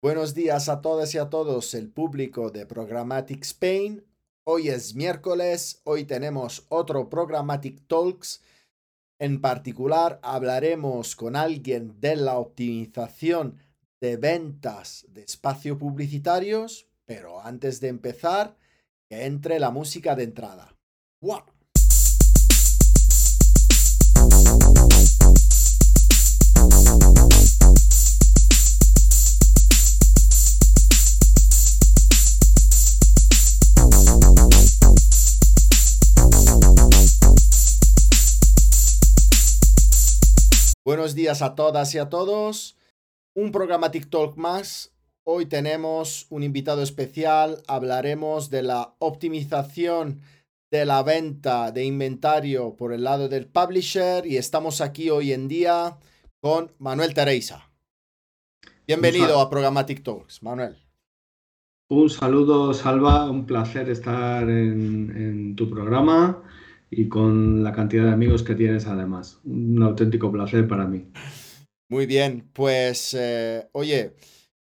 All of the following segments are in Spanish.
Buenos días a todas y a todos, el público de Programmatic Spain. Hoy es miércoles, hoy tenemos otro Programmatic Talks. En particular, hablaremos con alguien de la optimización de ventas de espacio publicitarios, pero antes de empezar, que entre la música de entrada. ¡Wow! Buenos días a todas y a todos. Un programa TikTok más. Hoy tenemos un invitado especial. Hablaremos de la optimización de la venta de inventario por el lado del publisher y estamos aquí hoy en día con Manuel Teresa. Bienvenido a Programmatic Talks, Manuel. Un saludo, Salva. Un placer estar en, en tu programa y con la cantidad de amigos que tienes además. Un auténtico placer para mí. Muy bien, pues eh, oye,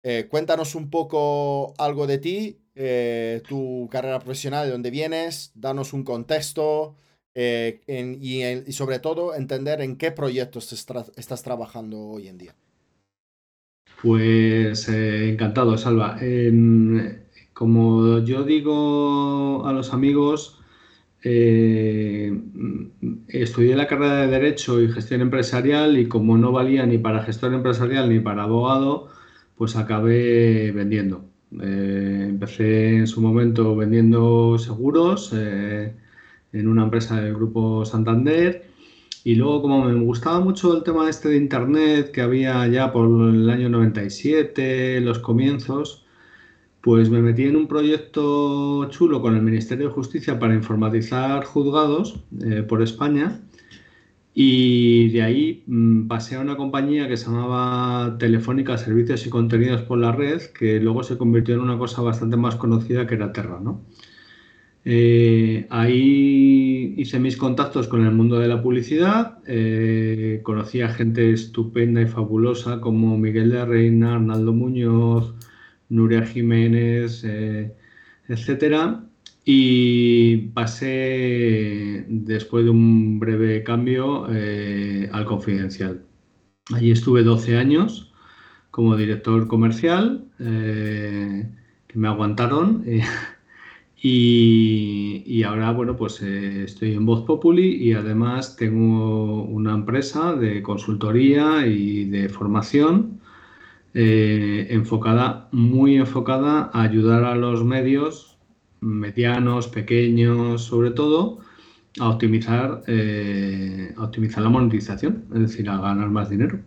eh, cuéntanos un poco algo de ti, eh, tu carrera profesional, de dónde vienes, danos un contexto y, sobre todo entender en qué proyectos estás trabajando hoy en día. Pues encantado, Salva. Em, como yo digo a los amigos, eh, estudié la carrera de Derecho y Gestión Empresarial y como no valía ni para gestor empresarial ni para abogado, pues acabé vendiendo. Eh, empecé en su momento vendiendo seguros eh, en una empresa del Grupo Santander y luego como me gustaba mucho el tema este de Internet que había ya por el año 97, los comienzos, pues me metí en un proyecto chulo con el Ministerio de Justicia para informatizar juzgados eh, por España y de ahí mm, pasé a una compañía que se llamaba Telefónica Servicios y Contenidos por la Red, que luego se convirtió en una cosa bastante más conocida que era Terra. ¿no? Eh, ahí hice mis contactos con el mundo de la publicidad, eh, conocí a gente estupenda y fabulosa como Miguel de Reina, Arnaldo Muñoz, Nuria Jiménez, eh, etcétera. Y pasé, después de un breve cambio, eh, al confidencial. Allí estuve 12 años como director comercial, eh, que me aguantaron. Y, ahora, bueno, pues estoy en Voz Populi y además tengo una empresa de consultoría y de formación eh, enfocada, muy enfocada a ayudar a los medios medianos, pequeños, sobre todo, a optimizar, eh, a optimizar la monetización, es decir, a ganar más dinero.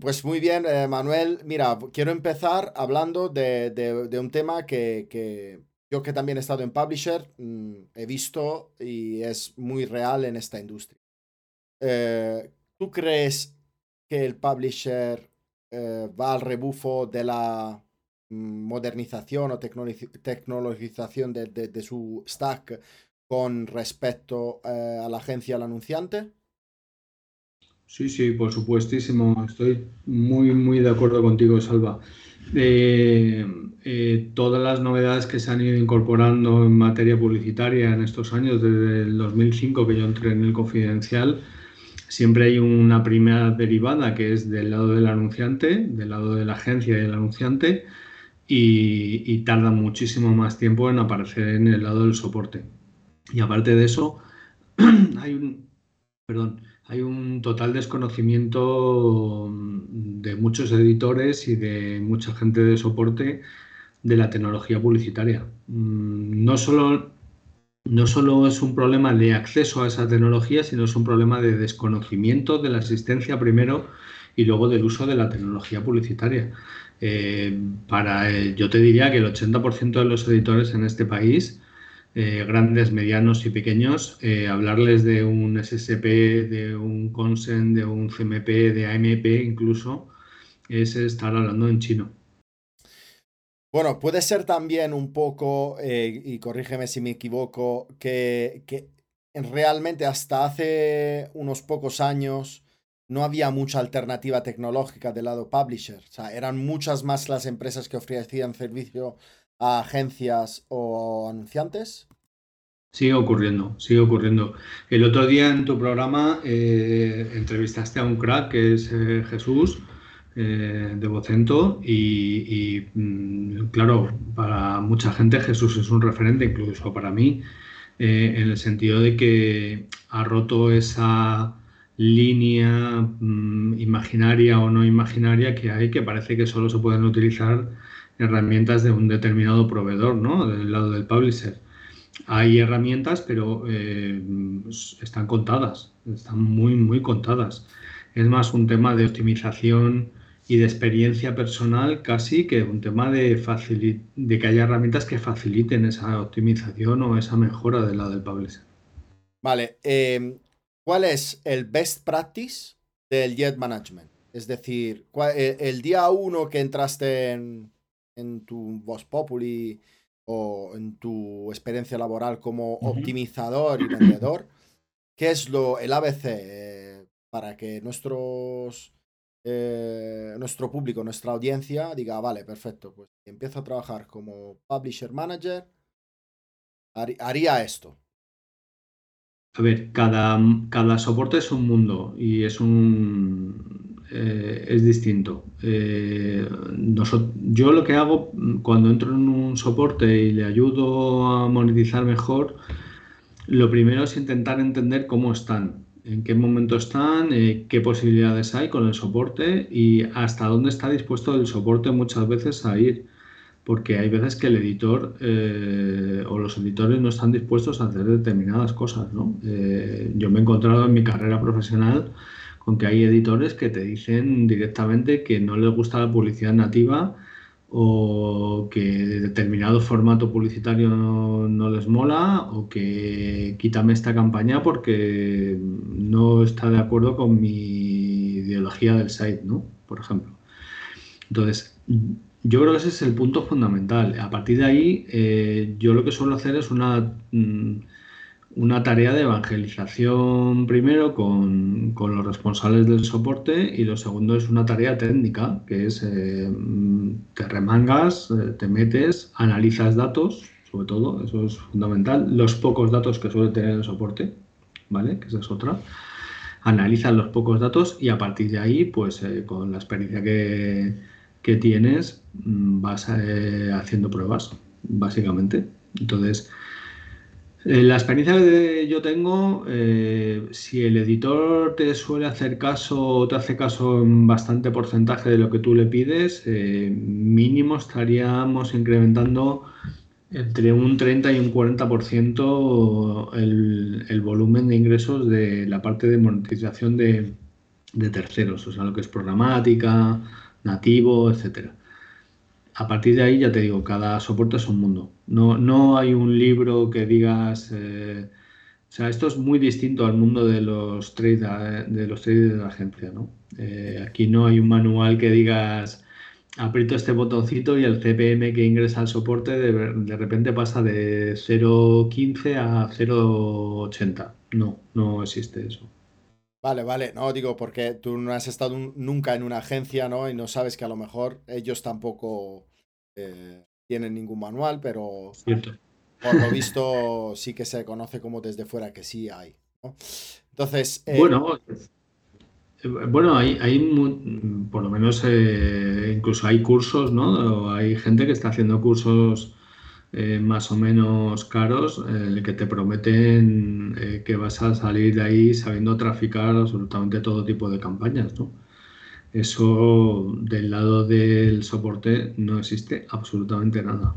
Pues muy bien, eh, Manuel. Mira, quiero empezar hablando de, un tema que, yo que también he estado en Publisher, mm, he visto y es muy real en esta industria. ¿Tú crees que el Publisher eh, va al rebufo de la mm, modernización o tecnologización de, su stack con respecto eh, a la agencia al anunciante? Sí, sí, por supuestísimo. Estoy muy, muy de acuerdo contigo, Salva. Eh, todas las novedades que se han ido incorporando en materia publicitaria en estos años, desde el 2005 que yo entré en el confidencial, Siempre hay una primera derivada que es del lado del anunciante, del lado de la agencia y del anunciante, y, tarda muchísimo más tiempo en aparecer en el lado del soporte. Y aparte de eso, hay un, perdón, hay un total desconocimiento de muchos editores y de mucha gente de soporte de la tecnología publicitaria. Mm, no solo no solo es un problema de acceso a esa tecnología, sino es un problema de desconocimiento de la existencia primero y luego del uso de la tecnología publicitaria. Eh, para, yo te diría que el 80% de los editores en este país, eh, grandes, medianos y pequeños, eh, hablarles de un SSP, de un Consent, de un CMP, de AMP incluso, es estar hablando en chino. Bueno, puede ser también un poco, eh, y corrígeme si me equivoco, que, realmente hasta hace unos pocos años no había mucha alternativa tecnológica del lado publisher. O sea, eran muchas más las empresas que ofrecían servicio a agencias o anunciantes. Sigue ocurriendo, sigue ocurriendo. El otro día en tu programa eh, entrevistaste a un crack que es eh, Jesús eh, de Vocento y, mm, claro, para mucha gente Jesús es un referente, incluso para mí, en el sentido de que ha roto esa línea mm, imaginaria o no imaginaria que hay, que parece que solo se pueden utilizar herramientas de un determinado proveedor, ¿no? Del lado del publisher. Hay herramientas, pero eh, están contadas, están muy, muy contadas. Es más un tema de optimización y de experiencia personal casi que un tema de, de que haya herramientas que faciliten esa optimización o esa mejora del lado del publisher. Vale, eh, ¿Cuál es el best practice del Jet Management? Es decir, eh, el día uno que entraste en, tu Voz Populi o en tu experiencia laboral como optimizador y vendedor, ¿qué es lo, el ABC eh, para que nuestros, eh, nuestro público, nuestra audiencia diga, vale, perfecto, pues empiezo a trabajar como publisher manager, haría esto. A ver, cada, cada soporte es un mundo y es un eh, es distinto. Eh, yo lo que hago cuando entro en un soporte y le ayudo a monetizar mejor, lo primero es intentar entender cómo están, en qué momento están, eh, qué posibilidades hay con el soporte y hasta dónde está dispuesto el soporte muchas veces a ir porque hay veces que el editor eh, o los editores no están dispuestos a hacer determinadas cosas. ¿no? Eh, yo me he encontrado en mi carrera profesional con que hay editores que te dicen directamente que no les gusta la publicidad nativa o que determinado formato publicitario no, les mola o que quítame esta campaña porque no está de acuerdo con mi ideología del site, ¿no? Por ejemplo. Entonces, yo creo que ese es el punto fundamental. A partir de ahí, eh, yo lo que suelo hacer es una, mm, una tarea de evangelización primero con, los responsables del soporte y lo segundo es una tarea técnica, que es eh, te remangas, eh, te metes, analizas datos, sobre todo, eso es fundamental, los pocos datos que suele tener el soporte, ¿vale? Que esa es otra. Analizas los pocos datos y a partir de ahí, pues con la experiencia que que tienes, mm, vas eh, haciendo pruebas, básicamente. Entonces, eh, la experiencia que yo tengo, eh, si el editor te suele hacer caso, te hace caso en bastante porcentaje de lo que tú le pides, mínimo estaríamos incrementando entre un 30 y un 40% el, el volumen de ingresos de la parte de monetización de, de terceros, o sea, lo que es programática, nativo, etcétera. A partir de ahí, ya te digo, cada soporte es un mundo. No, no hay un libro que digas. Eh, o sea, esto es muy distinto al mundo de los traders de los traders de la agencia, ¿no? Eh, aquí no hay un manual que digas aprieto este botoncito y el CPM que ingresa al soporte de, de repente pasa de 0.15 a 0.80. No, no existe eso. Vale, vale, no digo porque tú no has estado nunca en una agencia, ¿no? Y no sabes que a lo mejor ellos tampoco eh, tienen ningún manual, pero por lo visto sí que se conoce como desde fuera que sí hay. ¿no? Entonces. Eh, bueno, eh, bueno, hay, hay por lo menos incluso hay cursos, ¿no? Hay gente que está haciendo cursos eh, más o menos caros, el que te prometen eh, que vas a salir de ahí sabiendo traficar absolutamente todo tipo de campañas, ¿no? Eso del lado del soporte no existe absolutamente nada.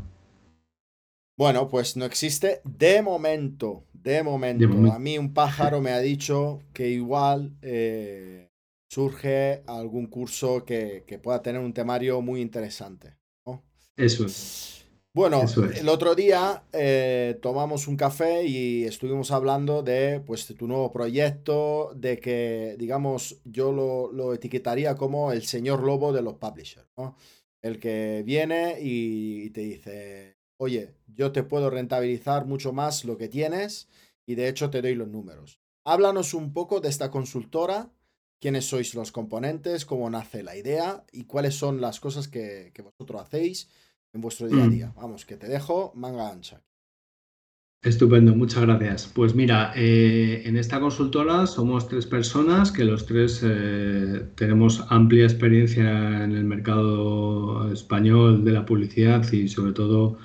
Bueno, pues no existe de momento, de momento. A mí un pájaro me ha dicho que igual eh, surge algún curso que, que, pueda tener un temario muy interesante. ¿no? Eso es. Bueno, el otro día eh, tomamos un café y estuvimos hablando de pues, tu nuevo proyecto, de que, digamos, yo lo, etiquetaría como el señor lobo de los publishers, ¿no? El que viene y, te dice, oye, yo te puedo rentabilizar mucho más lo que tienes y de hecho te doy los números. Háblanos un poco de esta consultora quiénes sois los componentes, cómo nace la idea y cuáles son las cosas que, vosotros hacéis en vuestro día a mm. día. Vamos, que te dejo manga ancha. Estupendo, muchas gracias. Pues mira, eh, en esta consultora somos tres personas que los tres eh, tenemos amplia experiencia en el mercado español de la publicidad y sobre todo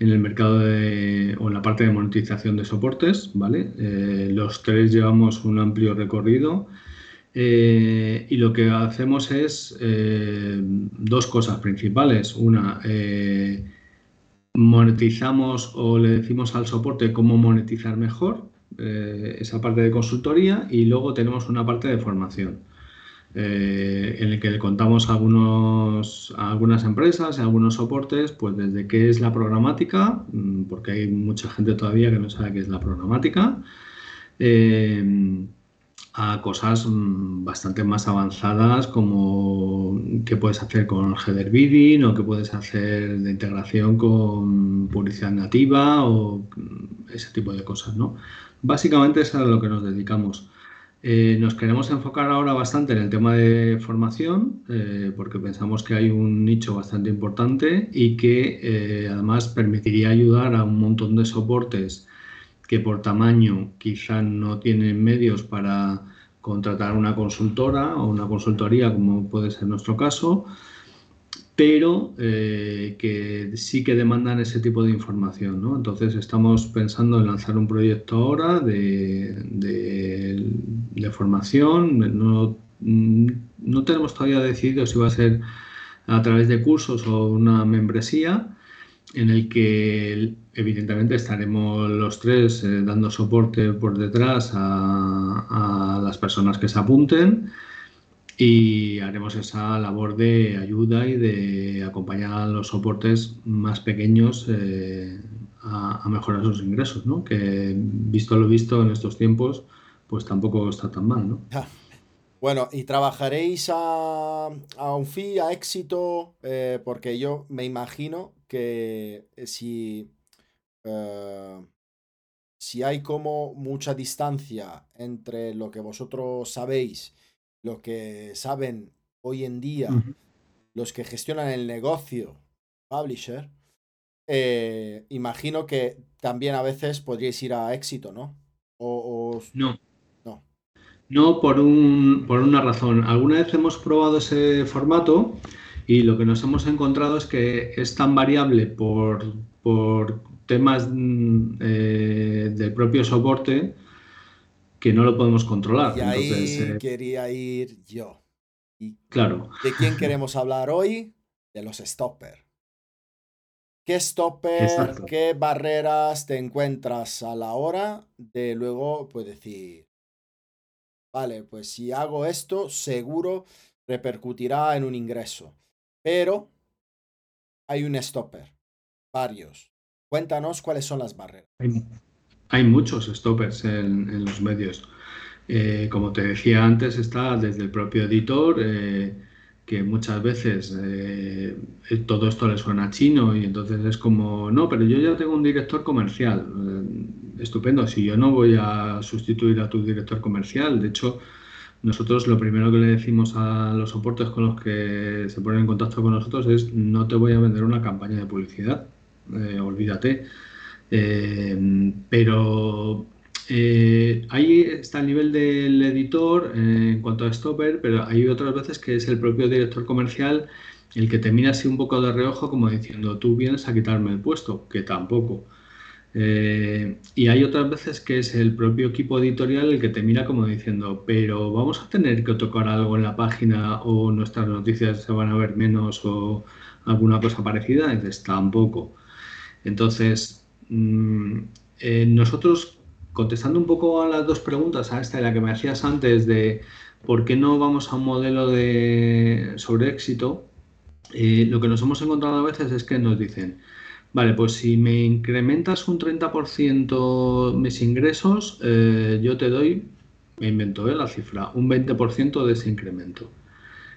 en el mercado de, o en la parte de monetización de soportes, ¿vale? Eh, los tres llevamos un amplio recorrido y lo que hacemos es dos cosas principales. Una, monetizamos o le decimos al soporte cómo monetizar mejor eh, esa parte de consultoría y luego tenemos una parte de formación eh, en el que le contamos a, algunos, algunas empresas, a algunos soportes, pues desde qué es la programática, mm, porque hay mucha gente todavía que no sabe qué es la programática. A cosas mm, bastante más avanzadas como qué puedes hacer con header bidding o qué puedes hacer de integración con publicidad nativa o mm, ese tipo de cosas, ¿no? Básicamente es a lo que nos dedicamos. Eh, nos queremos enfocar ahora bastante en el tema de formación eh, porque pensamos que hay un nicho bastante importante y que eh, además permitiría ayudar a un montón de soportes que por tamaño quizá no tienen medios para contratar una consultora o una consultoría, como puede ser nuestro caso, pero eh, que sí que demandan ese tipo de información. ¿no? Entonces estamos pensando en lanzar un proyecto ahora de, de, formación. No, no tenemos todavía decidido si va a ser a través de cursos o una membresía, en el que evidentemente estaremos los tres eh, dando soporte por detrás a, las personas que se apunten y haremos esa labor de ayuda y de acompañar a los soportes más pequeños eh, a, mejorar sus ingresos, ¿no? que visto lo visto en estos tiempos, pues tampoco está tan mal. ¿no? Bueno, ¿y trabajaréis a, un fee, a éxito? Eh, porque yo me imagino que si, eh, si hay como mucha distancia entre lo que vosotros sabéis, lo que saben hoy en día los que gestionan el negocio, publisher, eh, imagino que también a veces podríais ir a éxito, ¿no? O, No. No. No, por, un, por una razón. Alguna vez hemos probado ese formato y lo que nos hemos encontrado es que es tan variable por, temas mm, eh, del propio soporte que no lo podemos controlar. Y ahí eh, quería ir yo. claro. ¿De quién queremos hablar hoy? De los stopper. ¿Qué stopper, qué barreras te encuentras a la hora de luego pues decir, vale, pues si hago esto, seguro repercutirá en un ingreso. Pero hay un stopper, varios. Cuéntanos cuáles son las barreras. Hay, muchos stoppers en, los medios. Eh, como te decía antes, está desde el propio editor, eh, que muchas veces eh, todo esto le suena chino y entonces es como, no, pero yo ya tengo un director comercial. estupendo, si yo no voy a sustituir a tu director comercial, de hecho, nosotros lo primero que le decimos a los soportes con los que se ponen en contacto con nosotros es no te voy a vender una campaña de publicidad, eh, olvídate. Eh, pero eh, ahí está el nivel del editor en cuanto a stopper, pero hay otras veces que es el propio director comercial el que te mira así un poco de reojo como diciendo tú vienes a quitarme el puesto, que tampoco. Y hay otras veces que es el propio equipo editorial el que te mira como diciendo, pero vamos a tener que tocar algo en la página o nuestras noticias se van a ver menos o alguna cosa parecida. Dices, tampoco. Entonces, mm, eh, nosotros, contestando un poco a las dos preguntas, a esta y la que me hacías antes de por qué no vamos a un modelo de sobre éxito, eh, lo que nos hemos encontrado a veces es que nos dicen, Vale, pues si me incrementas un 30% mis ingresos, eh, yo te doy, me invento la cifra, un 20% de ese incremento.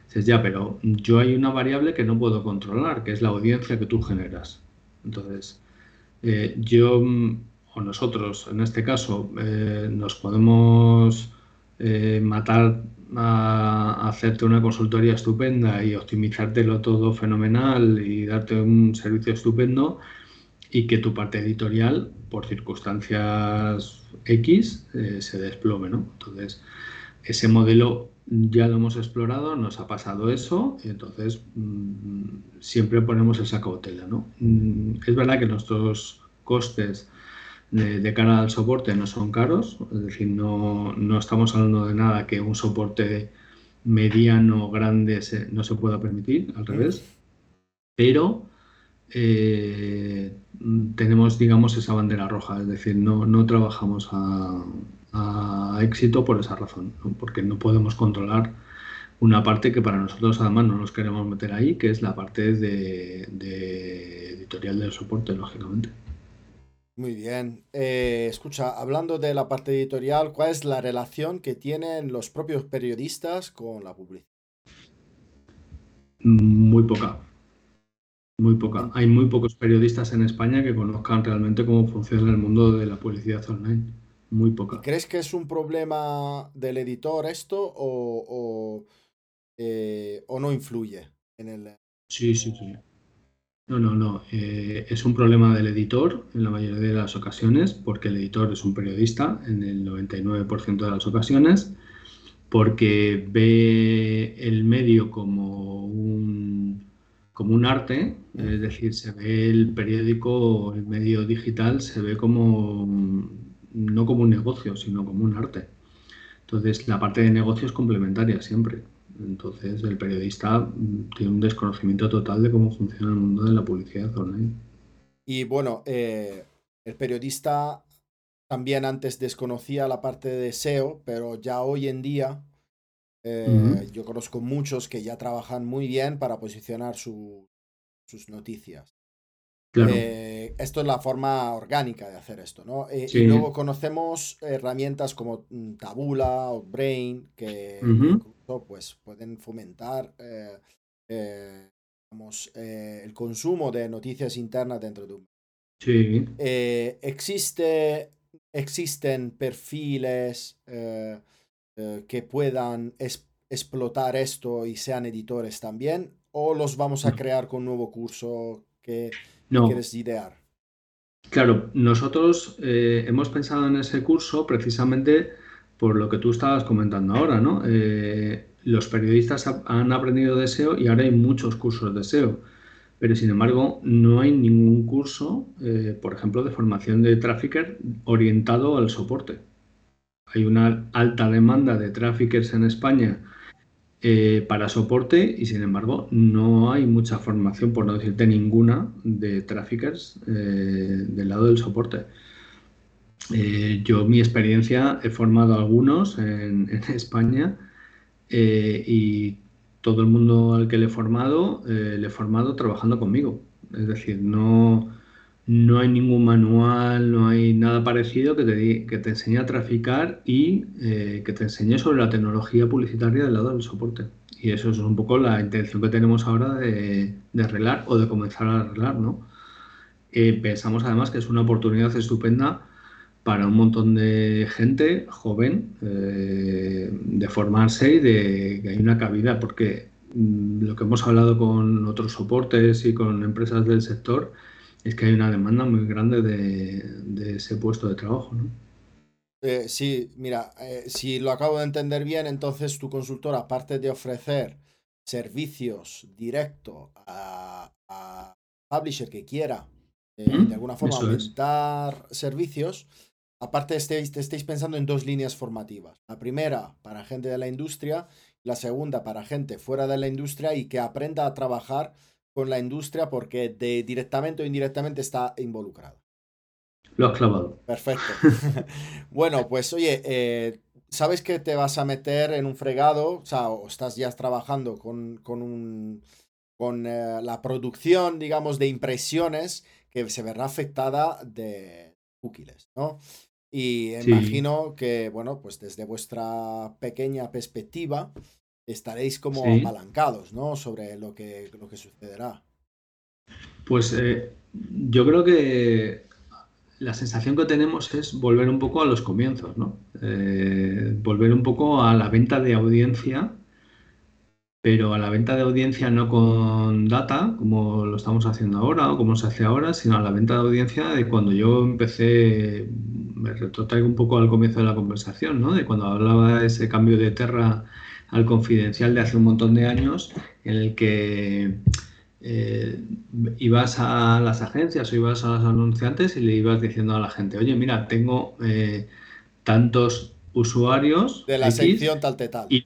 Dices, ya, pero yo hay una variable que no puedo controlar, que es la audiencia que tú generas. Entonces, eh, yo o nosotros, en este caso, nos podemos eh, matar a, hacerte una consultoría estupenda y optimizártelo todo fenomenal y darte un servicio estupendo y que tu parte editorial, por circunstancias X, eh, se desplome, ¿no? Entonces, ese modelo ya lo hemos explorado, nos ha pasado eso, y entonces mm, siempre ponemos esa cautela, ¿no? Mm, es verdad que nuestros costes de, cara al soporte no son caros, es decir, no, estamos hablando de nada que un soporte mediano, grande no se pueda permitir, al revés, pero eh, tenemos, digamos, esa bandera roja, es decir, no, no trabajamos a, éxito por esa razón, porque no podemos controlar una parte que para nosotros además no nos queremos meter ahí, que es la parte de editorial del soporte, lógicamente. Muy bien. Eh, escucha, hablando de la parte editorial, ¿cuál es la relación que tienen los propios periodistas con la publicidad? Muy poca. Muy poca. Hay muy pocos periodistas en España que conozcan realmente cómo funciona el mundo de la publicidad online. Muy poca. ¿Crees que es un problema del editor esto o, o, eh, o no influye en el... Sí, sí, sí. No, no, no. Eh, es un problema del editor en la mayoría de las ocasiones, porque el editor es un periodista en el 99% de las ocasiones, porque ve el medio como un, como un arte, es decir, se ve el periódico, el medio digital, se ve como no como un negocio, sino como un arte. Entonces, la parte de negocio es complementaria siempre. Entonces el periodista mm, tiene un desconocimiento total de cómo funciona el mundo de la publicidad online. Y bueno, eh, el periodista también antes desconocía la parte de SEO, pero ya hoy en día eh, yo conozco muchos que ya trabajan muy bien para posicionar sus noticias. Eh, esto es la forma orgánica de hacer esto, ¿no? Y luego conocemos herramientas como mm, Tabula o Brain, que, pues pueden fomentar eh, eh, eh, el consumo de noticias internas dentro de un... Sí. existe, existen perfiles que puedan explotar esto y sean editores también, o los vamos a crear con un nuevo curso que quieres idear. Claro, nosotros hemos pensado en ese curso precisamente por lo que tú estabas comentando ahora, ¿no? Eh, los periodistas han aprendido de SEO y ahora hay muchos cursos de SEO, pero sin embargo no hay ningún curso, eh, por ejemplo, de formación de trafficker orientado al soporte. Hay una alta demanda de traffickers en España eh, para soporte y sin embargo no hay mucha formación, por no decirte ninguna, de traffickers del lado del soporte. Eh, yo, mi experiencia, he formado algunos en, España eh, y todo el mundo al que le he formado, eh, le he formado trabajando conmigo. Es decir, no, no hay ningún manual, no hay nada parecido que te, que te enseñe a traficar y que te enseñe sobre la tecnología publicitaria del lado del soporte. Y eso es un poco la intención que tenemos ahora de, de arreglar o de comenzar a arreglar, ¿no? pensamos además que es una oportunidad estupenda para un montón de gente joven eh, de formarse y de que hay una cabida, porque mm, lo que hemos hablado con otros soportes y con empresas del sector es que hay una demanda muy grande de, ese puesto de trabajo. ¿no? Eh, sí, mira, eh, si lo acabo de entender bien, entonces tu consultor, aparte de ofrecer servicios directos a, a publisher que quiera de alguna forma aumentar servicios, Aparte, estéis, estéis pensando en dos líneas formativas. La primera para gente de la industria, la segunda para gente fuera de la industria y que aprenda a trabajar con la industria porque de, directamente o indirectamente está involucrado. Lo has clavado. Perfecto. bueno, pues oye, eh, sabes que te vas a meter en un fregado, o sea, o estás ya trabajando con, con, un, con eh, la producción, digamos, de impresiones que se verá afectada de cookies, ¿no? Y imagino que, bueno, pues desde vuestra pequeña perspectiva estaréis como apalancados, ¿no? Sobre lo que, lo que sucederá. Pues eh, yo creo que la sensación que tenemos es volver un poco a los comienzos, ¿no? Eh, volver un poco a la venta de audiencia, pero a la venta de audiencia no con data, como lo estamos haciendo ahora o como se hace ahora, sino a la venta de audiencia de cuando yo empecé, me retrotraigo un poco al comienzo de la conversación, ¿no? De cuando hablaba de ese cambio de Terra al confidencial de hace un montón de años, en el que eh, ibas a las agencias o ibas a los anunciantes y le ibas diciendo a la gente, oye, mira, tengo eh, tantos usuarios. De la sección tal, tal. Y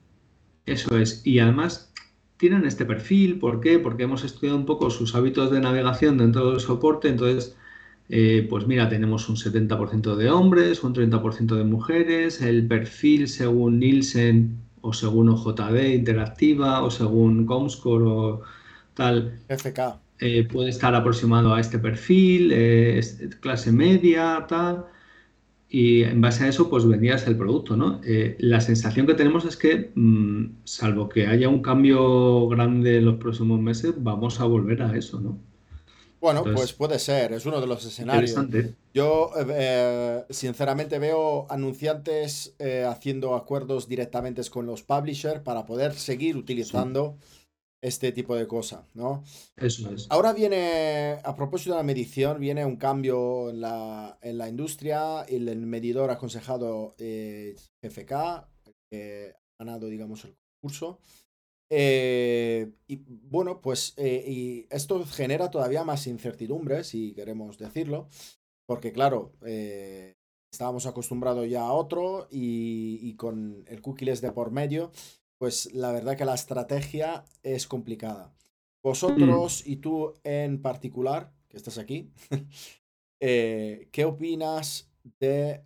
eso es. Y además tienen este perfil. ¿Por qué? Porque hemos estudiado un poco sus hábitos de navegación dentro del soporte. Entonces, eh, pues mira, tenemos un 70% de hombres, un 30% de mujeres. El perfil según Nielsen o según OJD Interactiva o según Comscore o tal. FK. Eh, puede estar aproximado a este perfil, eh, clase media, tal. Y en base a eso, pues vendías el producto, ¿no? Eh, la sensación que tenemos es que, mm, salvo que haya un cambio grande en los próximos meses, vamos a volver a eso, ¿no? Bueno, pues puede ser, es uno de los escenarios. Yo, sinceramente, veo anunciantes haciendo acuerdos directamente con los publishers para poder seguir utilizando este tipo de cosas, ¿no? Eso es. Ahora viene, a propósito de la medición, viene un cambio en la, en la industria. El, el medidor aconsejado eh, GFK, que ha ganado, digamos, el concurso. Eh, y bueno, pues eh, y esto genera todavía más incertidumbre, si queremos decirlo, porque claro, eh, estábamos acostumbrados ya a otro y, y, con el cookies de por medio, pues la verdad que la estrategia es complicada. Vosotros mm. y tú en particular, que estás aquí, ¿qué opinas de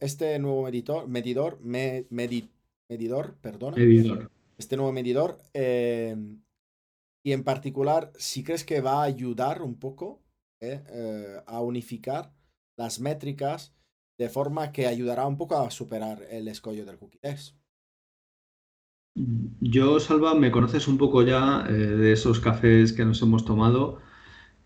este nuevo medidor, medidor, medidor, perdona, medidor. Este nuevo medidor? Em, y en particular, si crees que va a ayudar un poco eh, a unificar las métricas de forma que ayudará un poco a superar el escollo del cookie yo, Salva, me conoces un poco ya eh, de esos cafés que nos hemos tomado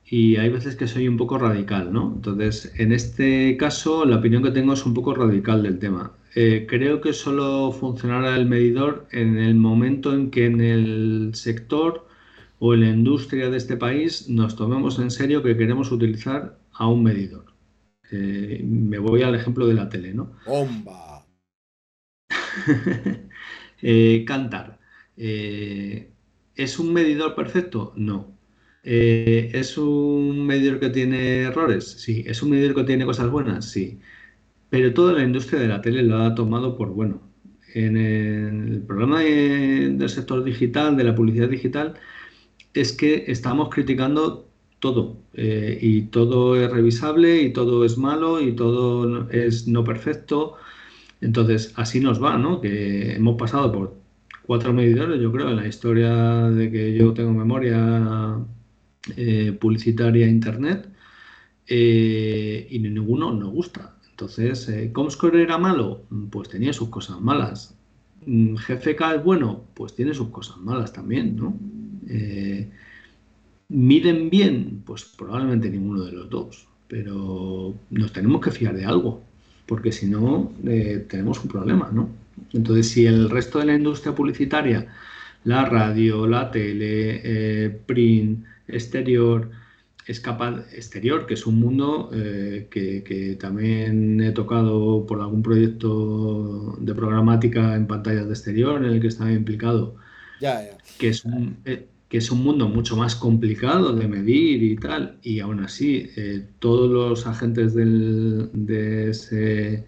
y hay veces que soy un poco radical, ¿no? Entonces, en este caso, la opinión que tengo es un poco radical del tema. Eh, creo que solo funcionará el medidor en el momento en que en el sector o en la industria de este país nos tomemos en serio que queremos utilizar a un medidor. Eh, me voy al ejemplo de la tele, ¿no? ¡Bomba! Eh, cantar. ¿Es un medidor perfecto? No. ¿Es un medidor que tiene errores? Sí. ¿Es un medidor que tiene cosas buenas? Sí. Pero toda la industria de la tele lo ha tomado por bueno. En el programa del sector digital, de la publicidad digital, es que estamos criticando todo y todo es revisable y todo es malo y todo es no perfecto entonces, así nos va, ¿no? Que hemos pasado por cuatro medidores, yo creo, en la historia de que yo tengo memoria eh, publicitaria Internet, eh, y ninguno nos gusta. Entonces, eh, ¿Comscore era malo? Pues tenía sus cosas malas. ¿GFK es bueno? Pues tiene sus cosas malas también, ¿no? ¿Miden bien? Pues probablemente ninguno de los dos, pero nos tenemos que fiar de algo porque si no eh, tenemos un problema, ¿no? Entonces, si el resto de la industria publicitaria, la radio, la tele, eh, print, exterior, es capaz, exterior, que es un mundo eh, que, también he tocado por algún proyecto de programática en pantallas de exterior en el que estaba implicado, que es un, que es un mundo mucho más complicado de medir y tal, y aún así eh, todos los agentes de, ese,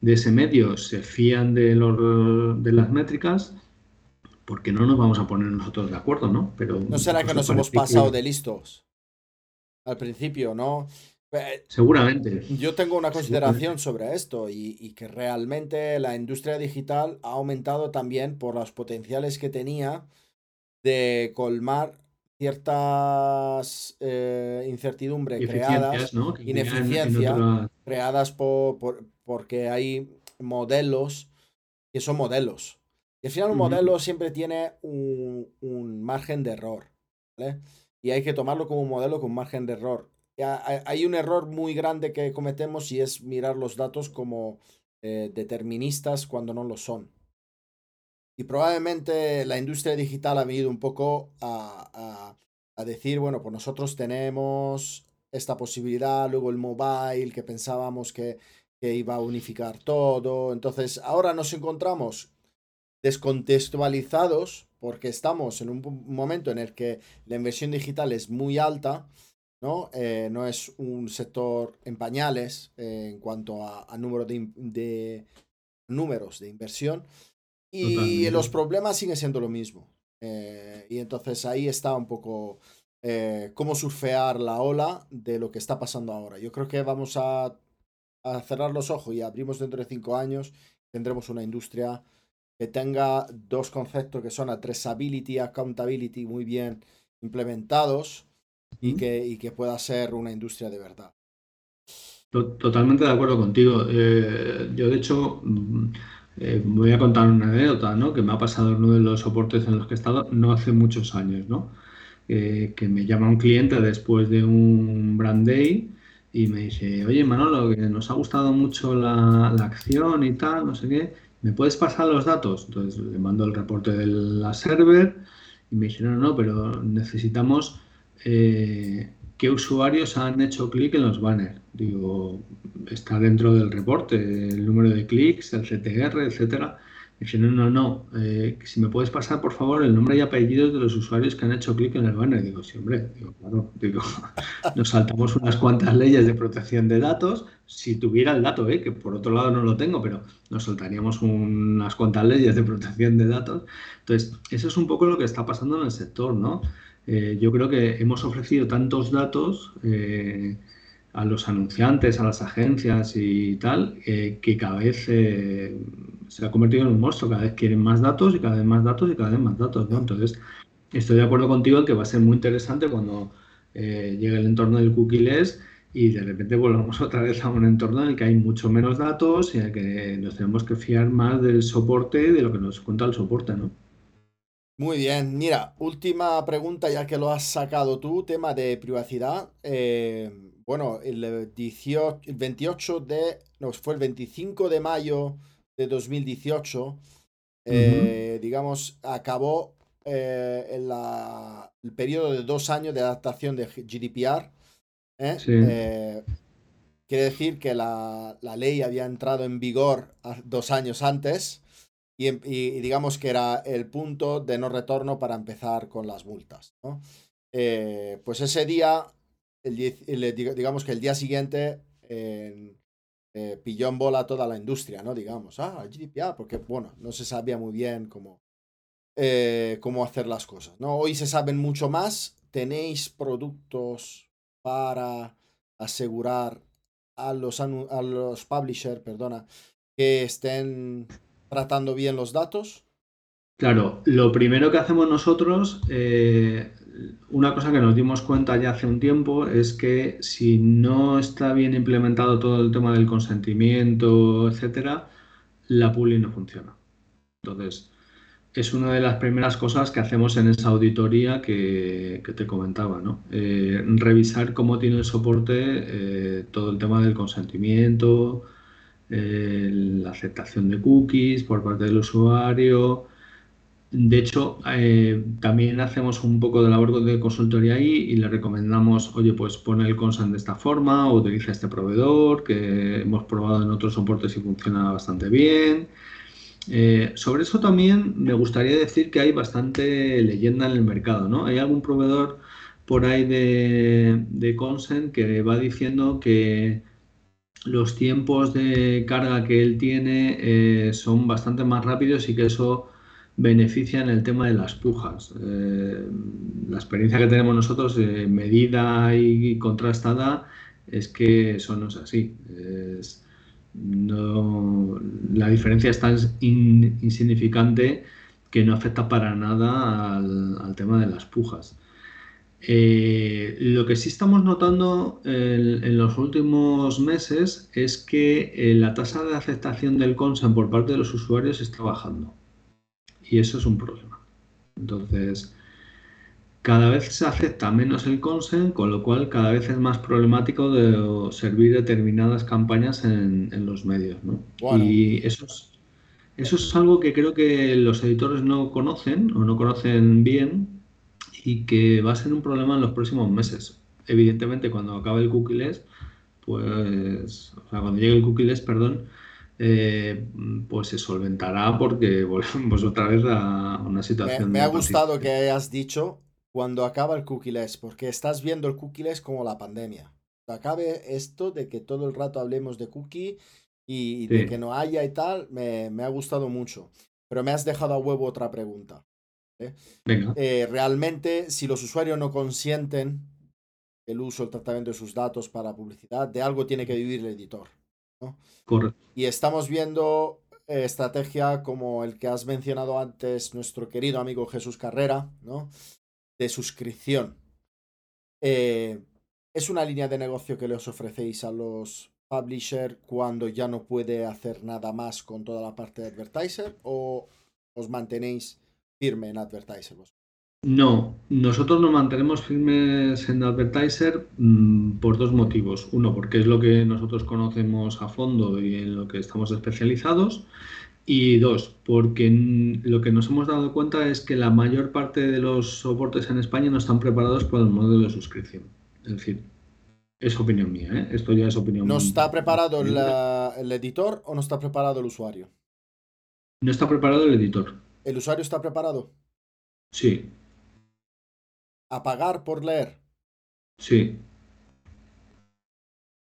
de ese medio se fían de, los, de las métricas, porque no nos vamos a poner nosotros de acuerdo, ¿no? Pero, ¿No será que nos hemos pasado de listos al principio, no? Eh, Seguramente. Yo tengo una consideración sobre esto y, y, que realmente la industria digital ha aumentado también por los potenciales que tenía de colmar ciertas eh, incertidumbres creadas, ineficiencias creadas por, porque hay modelos que son modelos. Y al final un modelo siempre tiene un, margen de error. Y hay que tomarlo como modelo con margen de error. hay un error muy grande que cometemos y es mirar los datos como eh, deterministas cuando no lo son. Y probablemente la industria digital ha venido un poco a, a, decir, bueno, pues nosotros tenemos esta posibilidad, luego el mobile, que pensábamos que, que iba a unificar todo. Entonces, ahora nos encontramos descontextualizados porque estamos en un momento en el que la inversión digital es muy alta, ¿no? Eh, no es un sector en pañales eh, en cuanto a, número de, números de inversión y los problemas siguen siendo lo mismo. Eh, y entonces ahí está un poco cómo surfear la ola de lo que está pasando ahora. Yo creo que vamos a, a cerrar los ojos y abrimos dentro de cinco años, tendremos una industria que tenga dos conceptos que son addressability y accountability muy bien implementados y que, y que pueda ser una industria de verdad. Totalmente de acuerdo contigo. Eh, yo, de hecho, mm, eh, voy a contar una anécdota ¿no? que me ha pasado en uno de los soportes en los que he estado no hace muchos años. ¿no? que me llama un cliente después de un brand day y me dice, oye Manolo, que nos ha gustado mucho la, la acción y tal, no sé qué, ¿me puedes pasar los datos? Entonces le mando el reporte de la server y me dice, no, no, pero necesitamos eh, qué usuarios han hecho clic en los banners. Digo, está dentro del reporte, el número de clics, el CTR, etcétera. Dice, no, no, no, eh, si me puedes pasar por favor el nombre y apellidos de los usuarios que han hecho clic en el banner. Digo, sí, hombre, digo, claro, digo, nos saltamos unas cuantas leyes de protección de datos, si tuviera el dato, ¿eh? que por otro lado no lo tengo, pero nos saltaríamos unas cuantas leyes de protección de datos. Entonces, eso es un poco lo que está pasando en el sector, ¿no? Eh, yo creo que hemos ofrecido tantos datos eh, a los anunciantes, a las agencias y tal, eh, que cada vez se ha convertido en un monstruo, cada vez quieren más datos y cada vez más datos y cada vez más datos, ¿no? Entonces, estoy de acuerdo contigo en que va a ser muy interesante cuando llegue el entorno del cookie-less y de repente volvamos otra vez a un entorno en el que hay mucho menos datos y en el que nos tenemos que fiar más del soporte y de lo que nos cuenta el soporte, ¿no? Muy bien, mira, última pregunta ya que lo has sacado tú, tema de privacidad. Eh, bueno, el, 18, el 28 de, no, fue el 25 de mayo de 2018, eh, digamos, acabó eh, el periodo de dos años de adaptación de GDPR. quiere decir que la, la, ley había entrado en vigor dos años antes y, digamos que era el punto de no retorno para empezar con las multas. Eh, pues ese día, el, digamos que el día siguiente eh, pilló en bola toda la industria, ¿no? Digamos, ah, GDPR, porque bueno, no se sabía muy bien cómo, eh, cómo hacer las cosas, ¿no? Hoy se saben mucho más, tenéis productos para asegurar a los, a los publishers, perdona, que estén tratando bien los datos? Claro, lo primero que hacemos nosotros, eh, una cosa que nos dimos cuenta ya hace un tiempo, es que si no está bien implementado todo el tema del consentimiento, etcétera, la puli no funciona. Entonces, es una de las primeras cosas que hacemos en esa auditoría que, te comentaba, ¿no? Eh, revisar cómo tiene el soporte eh, todo el tema del consentimiento, la aceptación de cookies por parte del usuario. De hecho, eh, también hacemos un poco de labor de consultoría ahí y le recomendamos, oye, pues pone el consent de esta forma o utiliza este proveedor que hemos probado en otros soportes y funciona bastante bien. Eh, sobre eso también me gustaría decir que hay bastante leyenda en el mercado, ¿no? Hay algún proveedor por ahí de, de consent que va diciendo que los tiempos de carga que él tiene eh, son bastante más rápidos y que eso beneficia en el tema de las pujas. Eh, la experiencia que tenemos nosotros, medida y contrastada, es que eso no es así. la diferencia es tan insignificante que no afecta para nada al tema de las pujas. Eh, lo que sí estamos notando en, los últimos meses es que eh, la tasa de aceptación del consent por parte de los usuarios está bajando. Y eso es un problema. Entonces, cada vez se acepta menos el consent, con lo cual cada vez es más problemático de servir determinadas campañas en, los medios. ¿no? Y eso es, eso es algo que creo que los editores no conocen o no conocen bien y que va a ser un problema en los próximos meses. Evidentemente, cuando acabe el cookies, pues, o sea, cuando llegue el cookies, perdón, eh, pues se solventará porque volvemos otra vez a una situación. Me, me ha gustado que hayas dicho cuando acaba el cookies, porque estás viendo el cookies como la pandemia. Acabe esto de que todo el rato hablemos de cookie y, de que no haya y tal, me, me, ha gustado mucho. Pero me has dejado a huevo otra pregunta. Eh, realmente, si los usuarios no consienten el uso, el tratamiento de sus datos para publicidad, de algo tiene que vivir el editor. Y estamos viendo eh, estrategia como el que has mencionado antes, nuestro querido amigo Jesús Carrera, ¿no? de suscripción. Eh, ¿Es una línea de negocio que les ofrecéis a los publishers cuando ya no puede hacer nada más con toda la parte de advertiser o os mantenéis firme en advertiser? No, nosotros nos mantenemos firmes en Advertiser mm, por dos motivos. Uno, porque es lo que nosotros conocemos a fondo y en lo que estamos especializados. Y dos, porque lo que nos hemos dado cuenta es que la mayor parte de los soportes en España no están preparados para el modelo de suscripción. Es decir, es opinión mía, ¿eh? esto ya es opinión ¿No está preparado el editor o no está preparado el usuario? No está preparado el editor. ¿El usuario está preparado? Sí. ¿A pagar por leer? Sí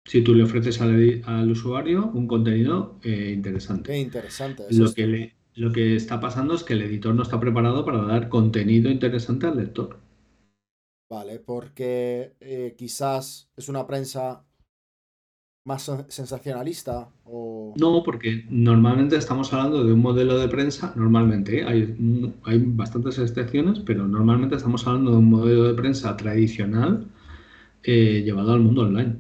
si tú le ofreces al, usuario un contenido eh, interesante. Qué interesante. lo, que lo que está pasando es que el editor no está preparado para dar contenido interesante al lector. Vale, porque eh, quizás es una prensa más sensacionalista o... No, porque normalmente estamos hablando de un modelo de prensa, normalmente, ¿eh? hay, hay bastantes excepciones, pero normalmente estamos hablando de un modelo de prensa tradicional llevado al mundo online.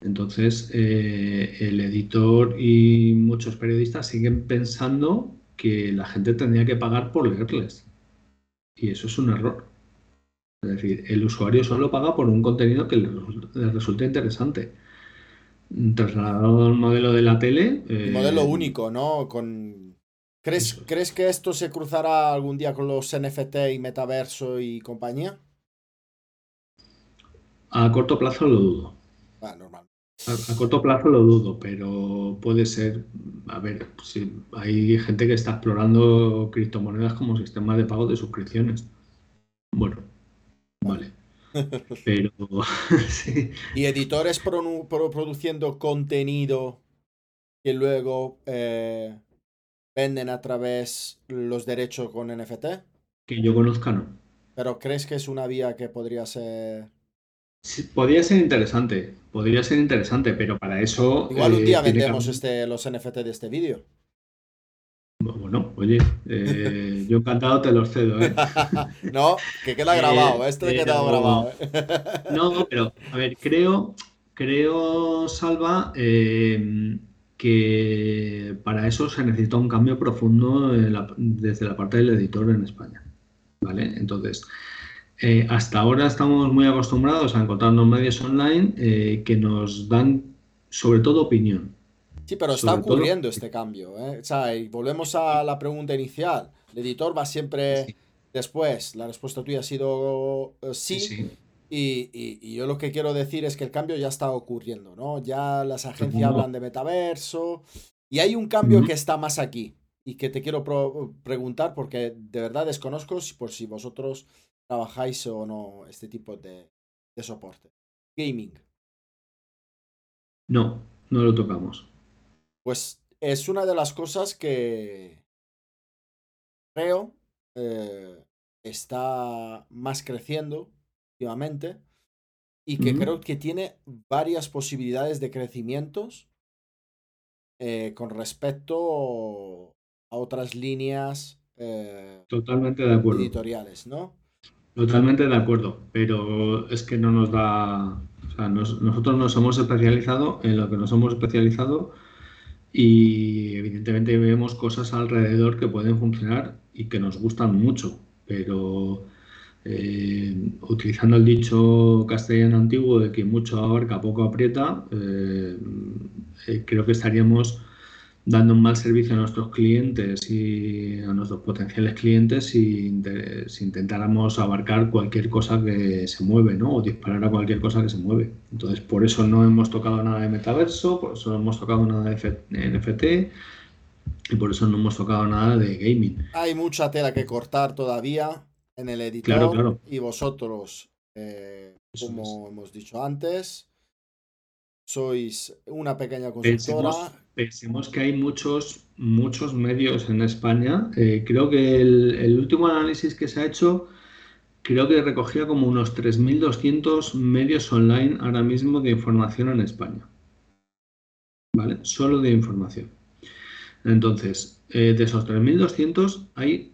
Entonces, eh, el editor y muchos periodistas siguen pensando que la gente tendría que pagar por leerles. Y eso es un error. Es decir, el usuario solo paga por un contenido que le, resulte interesante. Trasladado al modelo de la tele. Eh, modelo único, ¿no? Con... ¿Crees, ¿Crees que esto se cruzará algún día con los NFT y metaverso y compañía? A corto plazo lo dudo. Ah, normal. A, corto plazo lo dudo, pero puede ser. A ver, si hay gente que está explorando criptomonedas como sistema de pago de suscripciones. Bueno, vale. Pero sí. ¿Y editores produciendo contenido que luego eh, venden a través los derechos con NFT? Que yo conozca, no. ¿Pero crees que es una vía que podría ser podría ser interesante, podría ser interesante, pero para eso. Igual un día eh, vendemos este, los NFT de este vídeo. Bueno, oye, eh, yo encantado te los cedo, ¿eh? no, que queda grabado, esto ha quedado grabado. no, pero, a ver, creo, creo, Salva, que para eso se necesita un cambio profundo desde la parte del editor en España. ¿Vale? Entonces, eh, hasta ahora estamos muy acostumbrados a encontrarnos medios online eh, que nos dan sobre todo opinión. Sí, pero está ocurriendo este cambio. ¿eh? O sea, y volvemos a la pregunta inicial. El editor va siempre después. La respuesta tuya ha sido sí. Y, yo lo que quiero decir es que el cambio ya está ocurriendo, ¿no? Ya las agencias hablan de metaverso y hay un cambio que está más aquí y que te quiero preguntar porque de verdad desconozco por si vosotros trabajáis o no este tipo de, soporte. Gaming. No, no lo tocamos. Pues es una de las cosas que creo eh, está más creciendo últimamente y que creo que tiene varias posibilidades de crecimientos eh, con respecto a otras líneas eh, Totalmente de acuerdo. editoriales, ¿no? Totalmente de acuerdo, pero es que no nos da, o sea, nosotros nos hemos especializado en lo que nos hemos especializado y evidentemente vemos cosas alrededor que pueden funcionar y que nos gustan mucho, pero Eh, utilizando el dicho castellano antiguo de que mucho abarca, poco aprieta, eh, eh, creo que estaríamos dando un mal servicio a nuestros clientes y a nuestros potenciales clientes si, intentáramos abarcar cualquier cosa que se mueve, ¿no? O disparar a cualquier cosa que se mueve. Entonces, por eso no hemos tocado nada de metaverso, por eso no hemos tocado nada de NFT y por eso no hemos tocado nada de gaming. Hay mucha tela que cortar todavía en el editor. Y vosotros, eh, como hemos dicho antes, sois una pequeña consultora. Pensemos, que hay muchos, muchos medios en España. Eh, creo que el, último análisis que se ha hecho, creo que recogía como unos 3.200 medios online ahora mismo de información en España. ¿Vale? Solo de información. Entonces, eh, de esos 3.200 hay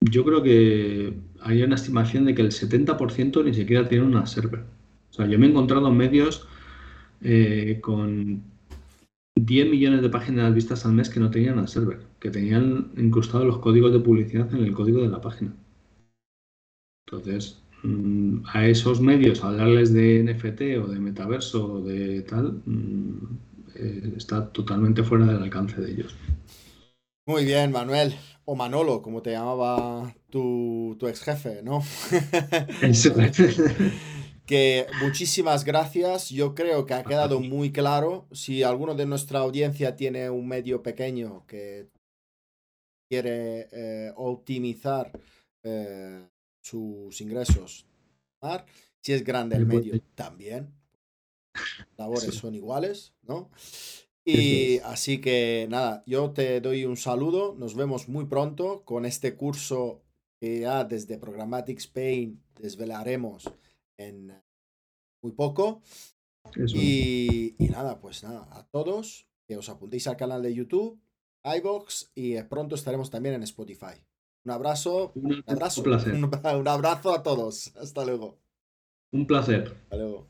yo creo que hay una estimación de que el 70% ni siquiera tiene una server. O sea, yo me he encontrado medios eh, con 10 millones de páginas vistas al mes que no tenían una server, que tenían incrustados los códigos de publicidad en el código de la página. Entonces, mm, a esos medios, hablarles de NFT o de metaverso o de tal, mm, eh, está totalmente fuera del alcance de ellos. Muy bien, Manuel o Manolo, como te llamaba tu, ex jefe, ¿no? que muchísimas gracias. Yo creo que ha quedado muy claro. Si alguno de nuestra audiencia tiene un medio pequeño que quiere eh, optimizar eh, sus ingresos, si es grande el medio, también. Labores son iguales, ¿no? Y así que nada, yo te doy un saludo, nos vemos muy pronto con este curso que ya desde Programmatic Spain desvelaremos en muy poco. Y, nada, pues nada, a todos que os apuntéis al canal de YouTube, iBox y pronto estaremos también en Spotify. Un abrazo, un, abrazo, un, un abrazo a todos. Hasta luego. Un placer. Hasta luego.